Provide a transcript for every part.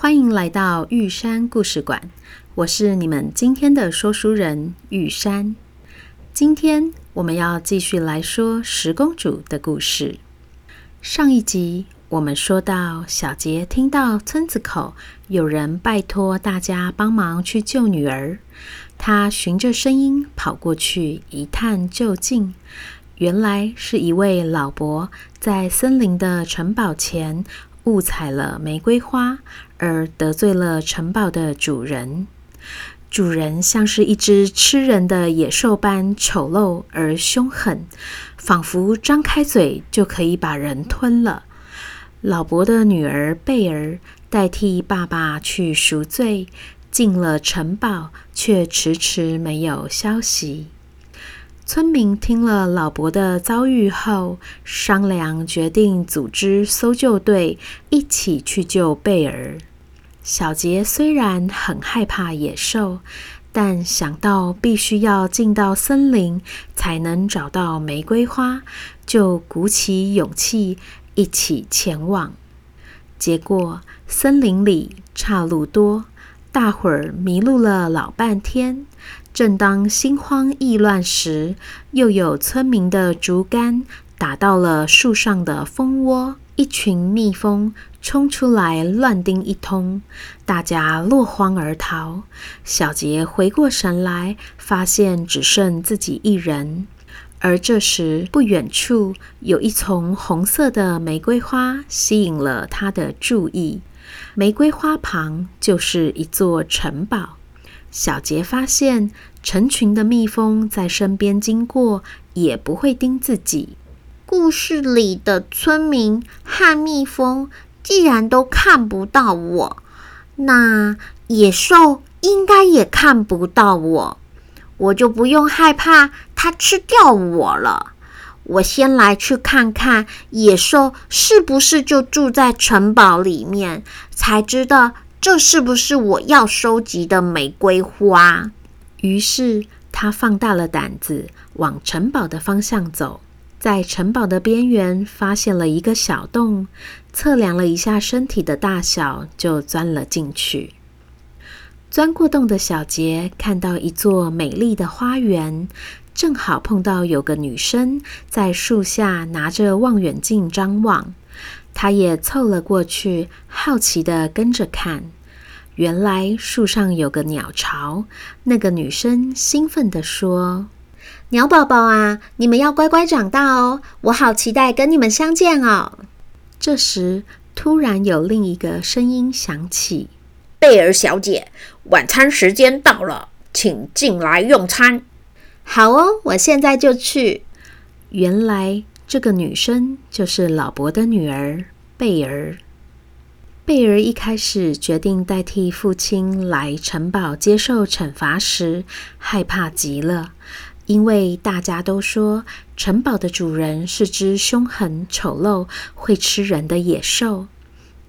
欢迎来到玉山故事馆，我是你们今天的说书人玉山。今天我们要继续来说十公主的故事。上一集我们说到，小杰听到村子口有人拜托大家帮忙去救女儿，他循着声音跑过去一探究竟，原来是一位老伯在森林的城堡前误采了玫瑰花。而得罪了城堡的主人，主人像是一只吃人的野兽般丑陋而凶狠，仿佛张开嘴就可以把人吞了。老伯的女儿贝儿代替爸爸去赎罪，进了城堡，却迟迟没有消息。村民听了老伯的遭遇后，商量决定组织搜救队，一起去救贝儿。小杰虽然很害怕野兽，但想到必须要进到森林才能找到玫瑰花，就鼓起勇气一起前往。结果森林里岔路多，大伙儿迷路了老半天。正当心慌意乱时，又有村民的竹竿打到了树上的蜂窝，一群蜜蜂冲出来乱叮一通，大家落荒而逃。小杰回过神来，发现只剩自己一人。而这时，不远处有一丛红色的玫瑰花吸引了他的注意。玫瑰花旁就是一座城堡。小杰发现，成群的蜜蜂在身边经过，也不会叮自己。故事里的村民和蜜蜂既然都看不到我，那野兽应该也看不到我，我就不用害怕它吃掉我了。我先来去看看野兽是不是就住在城堡里面，才知道。这是不是我要收集的玫瑰花？于是他放大了胆子，往城堡的方向走。在城堡的边缘，发现了一个小洞，测量了一下身体的大小，就钻了进去。钻过洞的小杰看到一座美丽的花园，正好碰到有个女生在树下拿着望远镜张望。他也凑了过去，好奇的跟着看。原来树上有个鸟巢。那个女生兴奋地说：“鸟宝宝啊，你们要乖乖长大哦！我好期待跟你们相见哦。”这时，突然有另一个声音响起：“贝儿小姐，晚餐时间到了，请进来用餐。”“好哦，我现在就去。”原来。这个女生就是老伯的女儿贝儿。贝儿一开始决定代替父亲来城堡接受惩罚时，害怕极了，因为大家都说城堡的主人是只凶狠、丑陋、会吃人的野兽。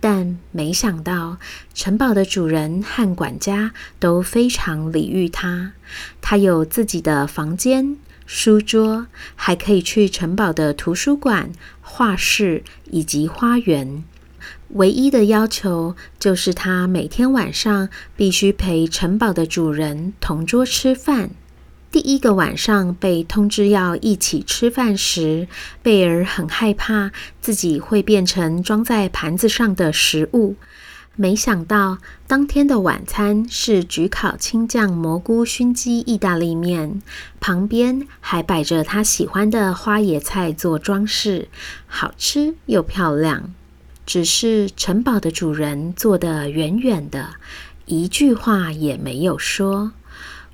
但没想到，城堡的主人和管家都非常礼遇他。他有自己的房间。书桌，还可以去城堡的图书馆、画室以及花园。唯一的要求就是他每天晚上必须陪城堡的主人同桌吃饭。第一个晚上被通知要一起吃饭时，贝儿很害怕自己会变成装在盘子上的食物。没想到，当天的晚餐是焗烤青酱蘑菇熏鸡意大利面，旁边还摆着他喜欢的花椰菜做装饰，好吃又漂亮。只是城堡的主人坐得远远的，一句话也没有说。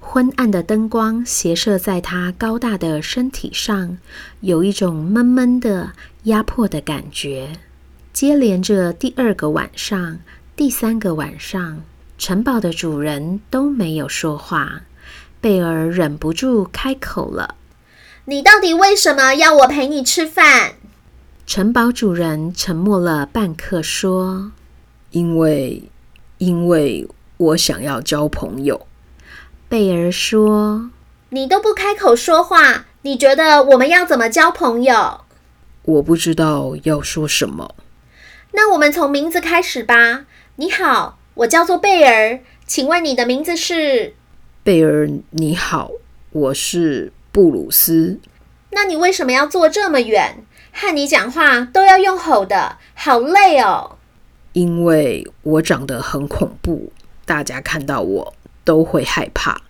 昏暗的灯光斜射在他高大的身体上，有一种闷闷的压迫的感觉。接连着第二个晚上。第三个晚上，城堡的主人都没有说话。贝尔忍不住开口了：“你到底为什么要我陪你吃饭？”城堡主人沉默了半刻，说：“因为，因为我想要交朋友。”贝儿说：“你都不开口说话，你觉得我们要怎么交朋友？”我不知道要说什么。那我们从名字开始吧。你好，我叫做贝儿，请问你的名字是？贝儿，你好，我是布鲁斯。那你为什么要坐这么远？和你讲话都要用吼的，好累哦。因为我长得很恐怖，大家看到我都会害怕。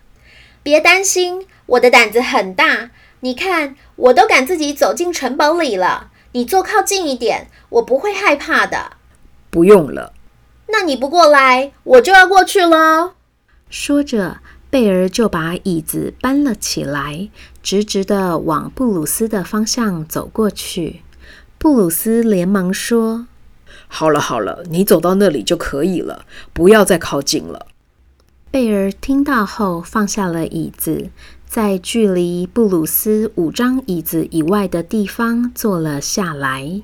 别担心，我的胆子很大。你看，我都敢自己走进城堡里了。你坐靠近一点，我不会害怕的。不用了。那你不过来，我就要过去喽。说着，贝儿就把椅子搬了起来，直直的往布鲁斯的方向走过去。布鲁斯连忙说：“好了好了，你走到那里就可以了，不要再靠近了。”贝儿听到后，放下了椅子。在距离布鲁斯五张椅子以外的地方坐了下来。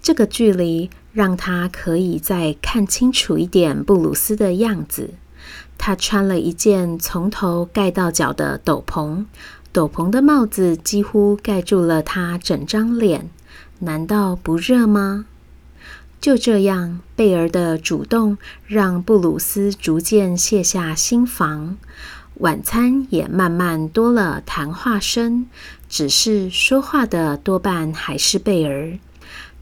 这个距离让他可以再看清楚一点布鲁斯的样子。他穿了一件从头盖到脚的斗篷，斗篷的帽子几乎盖住了他整张脸。难道不热吗？就这样，贝儿的主动让布鲁斯逐渐卸下心防。晚餐也慢慢多了谈话声，只是说话的多半还是贝儿。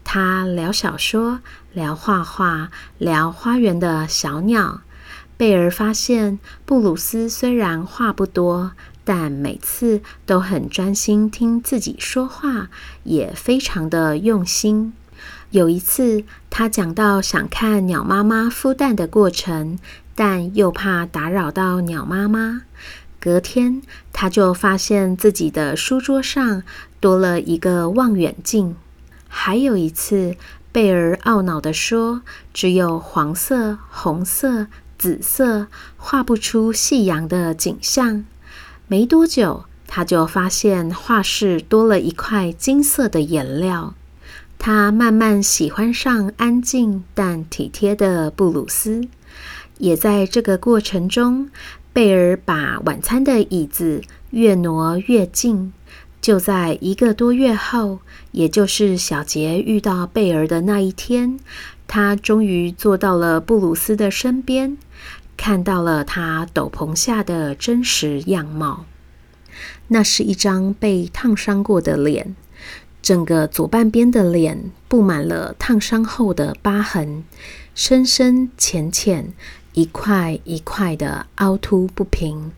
他聊小说，聊画画，聊花园的小鸟。贝儿发现布鲁斯虽然话不多，但每次都很专心听自己说话，也非常的用心。有一次，他讲到想看鸟妈妈孵蛋的过程。但又怕打扰到鸟妈妈，隔天他就发现自己的书桌上多了一个望远镜。还有一次，贝儿懊恼地说：“只有黄色、红色、紫色，画不出夕阳的景象。”没多久，他就发现画室多了一块金色的颜料。他慢慢喜欢上安静但体贴的布鲁斯。也在这个过程中，贝儿把晚餐的椅子越挪越近。就在一个多月后，也就是小杰遇到贝儿的那一天，他终于坐到了布鲁斯的身边，看到了他斗篷下的真实样貌。那是一张被烫伤过的脸，整个左半边的脸布满了烫伤后的疤痕，深深浅浅。一块一块的凹凸不平，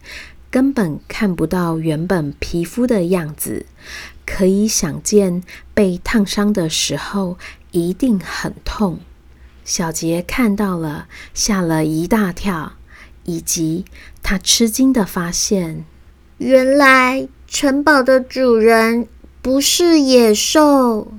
根本看不到原本皮肤的样子。可以想见，被烫伤的时候一定很痛。小杰看到了，吓了一大跳，以及他吃惊地发现，原来城堡的主人不是野兽。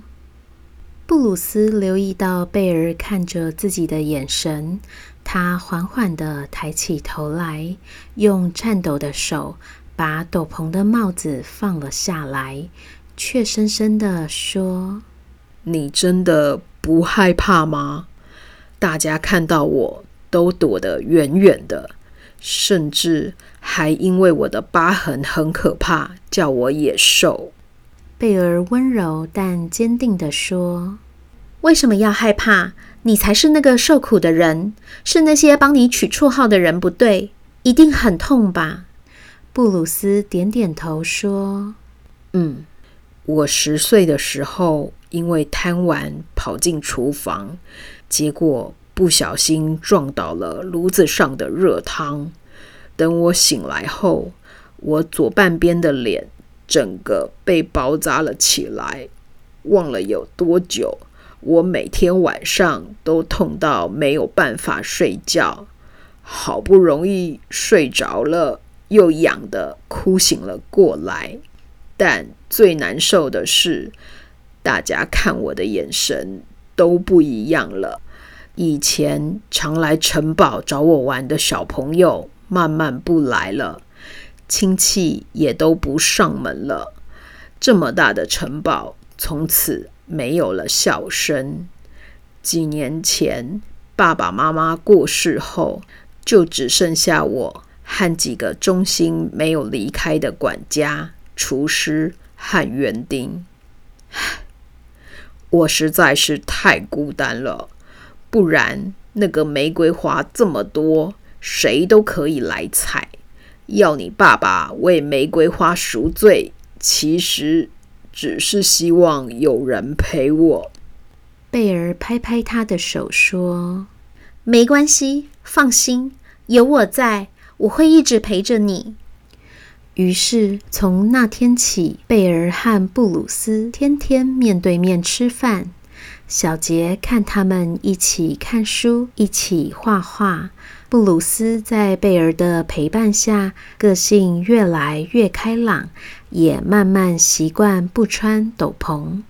布鲁斯留意到贝儿看着自己的眼神。他缓缓地抬起头来，用颤抖的手把斗篷的帽子放了下来，却深深地说：“你真的不害怕吗？大家看到我都躲得远远的，甚至还因为我的疤痕很可怕，叫我野兽。”贝儿温柔但坚定地说：“为什么要害怕？”你才是那个受苦的人，是那些帮你取绰号的人不对，一定很痛吧？布鲁斯点点头说：“嗯，我十岁的时候因为贪玩跑进厨房，结果不小心撞倒了炉子上的热汤。等我醒来后，我左半边的脸整个被包扎了起来，忘了有多久。”我每天晚上都痛到没有办法睡觉，好不容易睡着了，又痒得哭醒了过来。但最难受的是，大家看我的眼神都不一样了，以前常来城堡找我玩的小朋友慢慢不来了，亲戚也都不上门了。这么大的城堡，从此没有了笑声。几年前，爸爸妈妈过世后，就只剩下我和几个忠心没有离开的管家、厨师和园丁。我实在是太孤单了。不然，那个玫瑰花这么多，谁都可以来采。要你爸爸为玫瑰花赎罪，其实只是希望有人陪我。贝尔拍拍他的手说：“没关系，放心，有我在，我会一直陪着你。”于是，从那天起，贝尔和布鲁斯天天面对面吃饭。小杰看他们一起看书，一起画画。布鲁斯在贝儿的陪伴下，个性越来越开朗，也慢慢习惯不穿斗篷。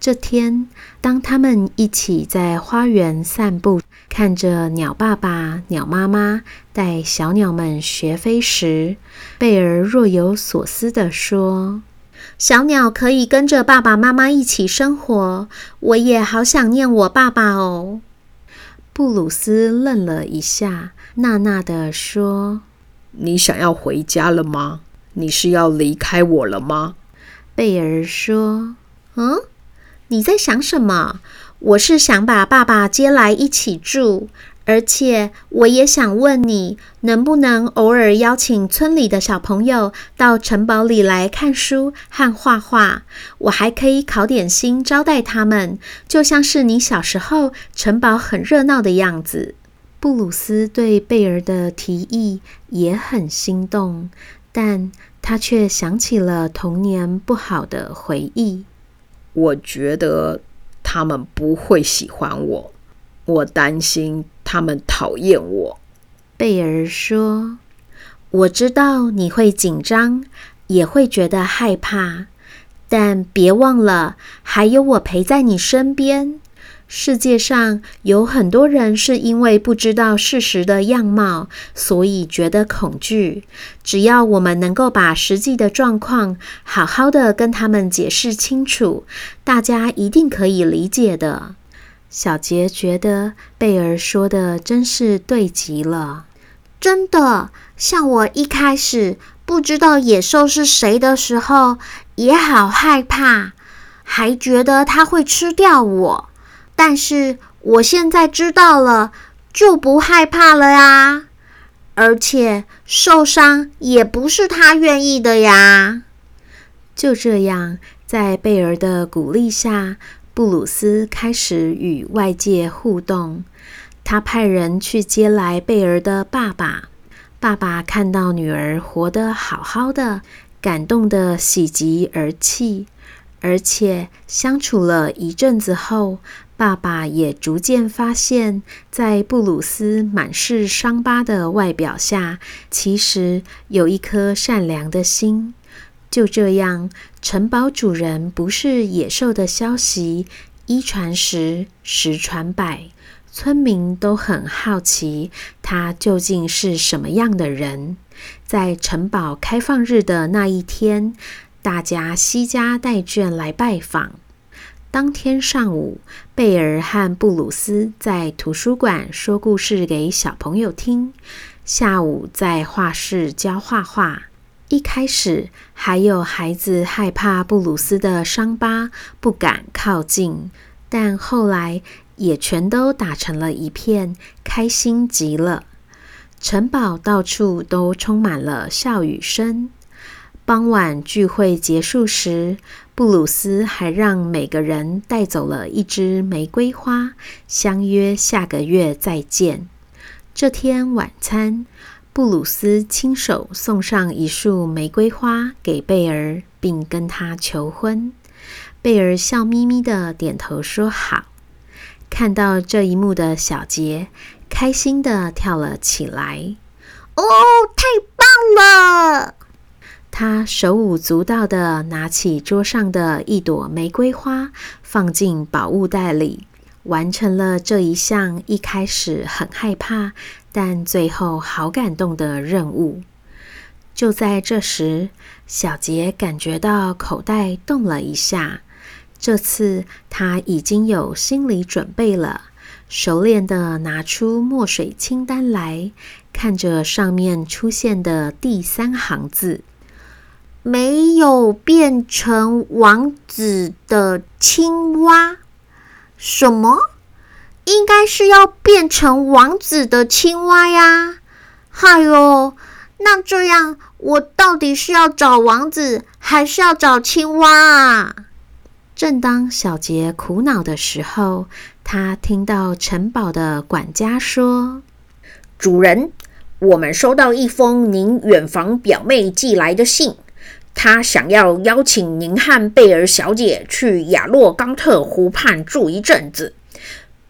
这天，当他们一起在花园散步，看着鸟爸爸、鸟妈妈带小鸟们学飞时，贝儿若有所思地说。小鸟可以跟着爸爸妈妈一起生活，我也好想念我爸爸哦。布鲁斯愣了一下，纳纳地说：“你想要回家了吗？你是要离开我了吗？”贝尔说：“嗯，你在想什么？我是想把爸爸接来一起住。”而且我也想问你，能不能偶尔邀请村里的小朋友到城堡里来看书和画画？我还可以烤点心招待他们，就像是你小时候城堡很热闹的样子。布鲁斯对贝儿的提议也很心动，但他却想起了童年不好的回忆。我觉得他们不会喜欢我，我担心。他们讨厌我，贝儿说：“我知道你会紧张，也会觉得害怕，但别忘了，还有我陪在你身边。世界上有很多人是因为不知道事实的样貌，所以觉得恐惧。只要我们能够把实际的状况好好的跟他们解释清楚，大家一定可以理解的。”小杰觉得贝儿说的真是对极了。真的，像我一开始不知道野兽是谁的时候，也好害怕，还觉得它会吃掉我。但是我现在知道了，就不害怕了呀。而且受伤也不是他愿意的呀。就这样，在贝儿的鼓励下。布鲁斯开始与外界互动。他派人去接来贝儿的爸爸。爸爸看到女儿活得好好的，感动得喜极而泣。而且相处了一阵子后，爸爸也逐渐发现，在布鲁斯满是伤疤的外表下，其实有一颗善良的心。就这样，城堡主人不是野兽的消息一传十，十传百，村民都很好奇他究竟是什么样的人。在城堡开放日的那一天，大家悉家带眷来拜访。当天上午，贝儿和布鲁斯在图书馆说故事给小朋友听，下午在画室教画画。一开始还有孩子害怕布鲁斯的伤疤，不敢靠近，但后来也全都打成了一片，开心极了。城堡到处都充满了笑语声。傍晚聚会结束时，布鲁斯还让每个人带走了一支玫瑰花，相约下个月再见。这天晚餐。布鲁斯亲手送上一束玫瑰花给贝儿，并跟她求婚。贝儿笑眯眯地点头说好。看到这一幕的小杰开心地跳了起来。哦，太棒了！他手舞足蹈地拿起桌上的一朵玫瑰花，放进宝物袋里，完成了这一项一开始很害怕，但最后好感动的任务。就在这时，小杰感觉到口袋动了一下。这次他已经有心理准备了，熟练的拿出墨水清单来，看着上面出现的第三行字：“没有变成王子的青蛙。”什么？应该是要变成王子的青蛙呀！嗨哟，那这样我到底是要找王子，还是要找青蛙啊？正当小杰苦恼的时候，他听到城堡的管家说：“主人，我们收到一封您远房表妹寄来的信，她想要邀请您和贝尔小姐去亚洛冈特湖畔住一阵子，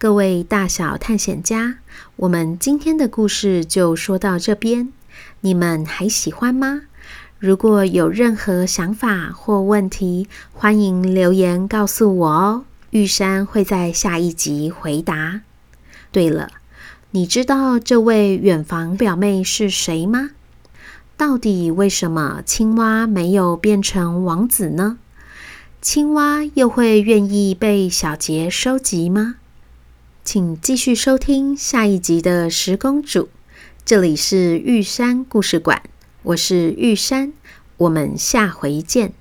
各位大小探险家，我们今天的故事就说到这边，你们还喜欢吗？如果有任何想法或问题，欢迎留言告诉我哦。玉山会在下一集回答。对了，你知道这位远房表妹是谁吗？到底为什么青蛙没有变成王子呢？青蛙又会愿意被小杰收集吗？请继续收听下一集的《十公主》，这里是玉山故事馆。我是玉山，我们下回见。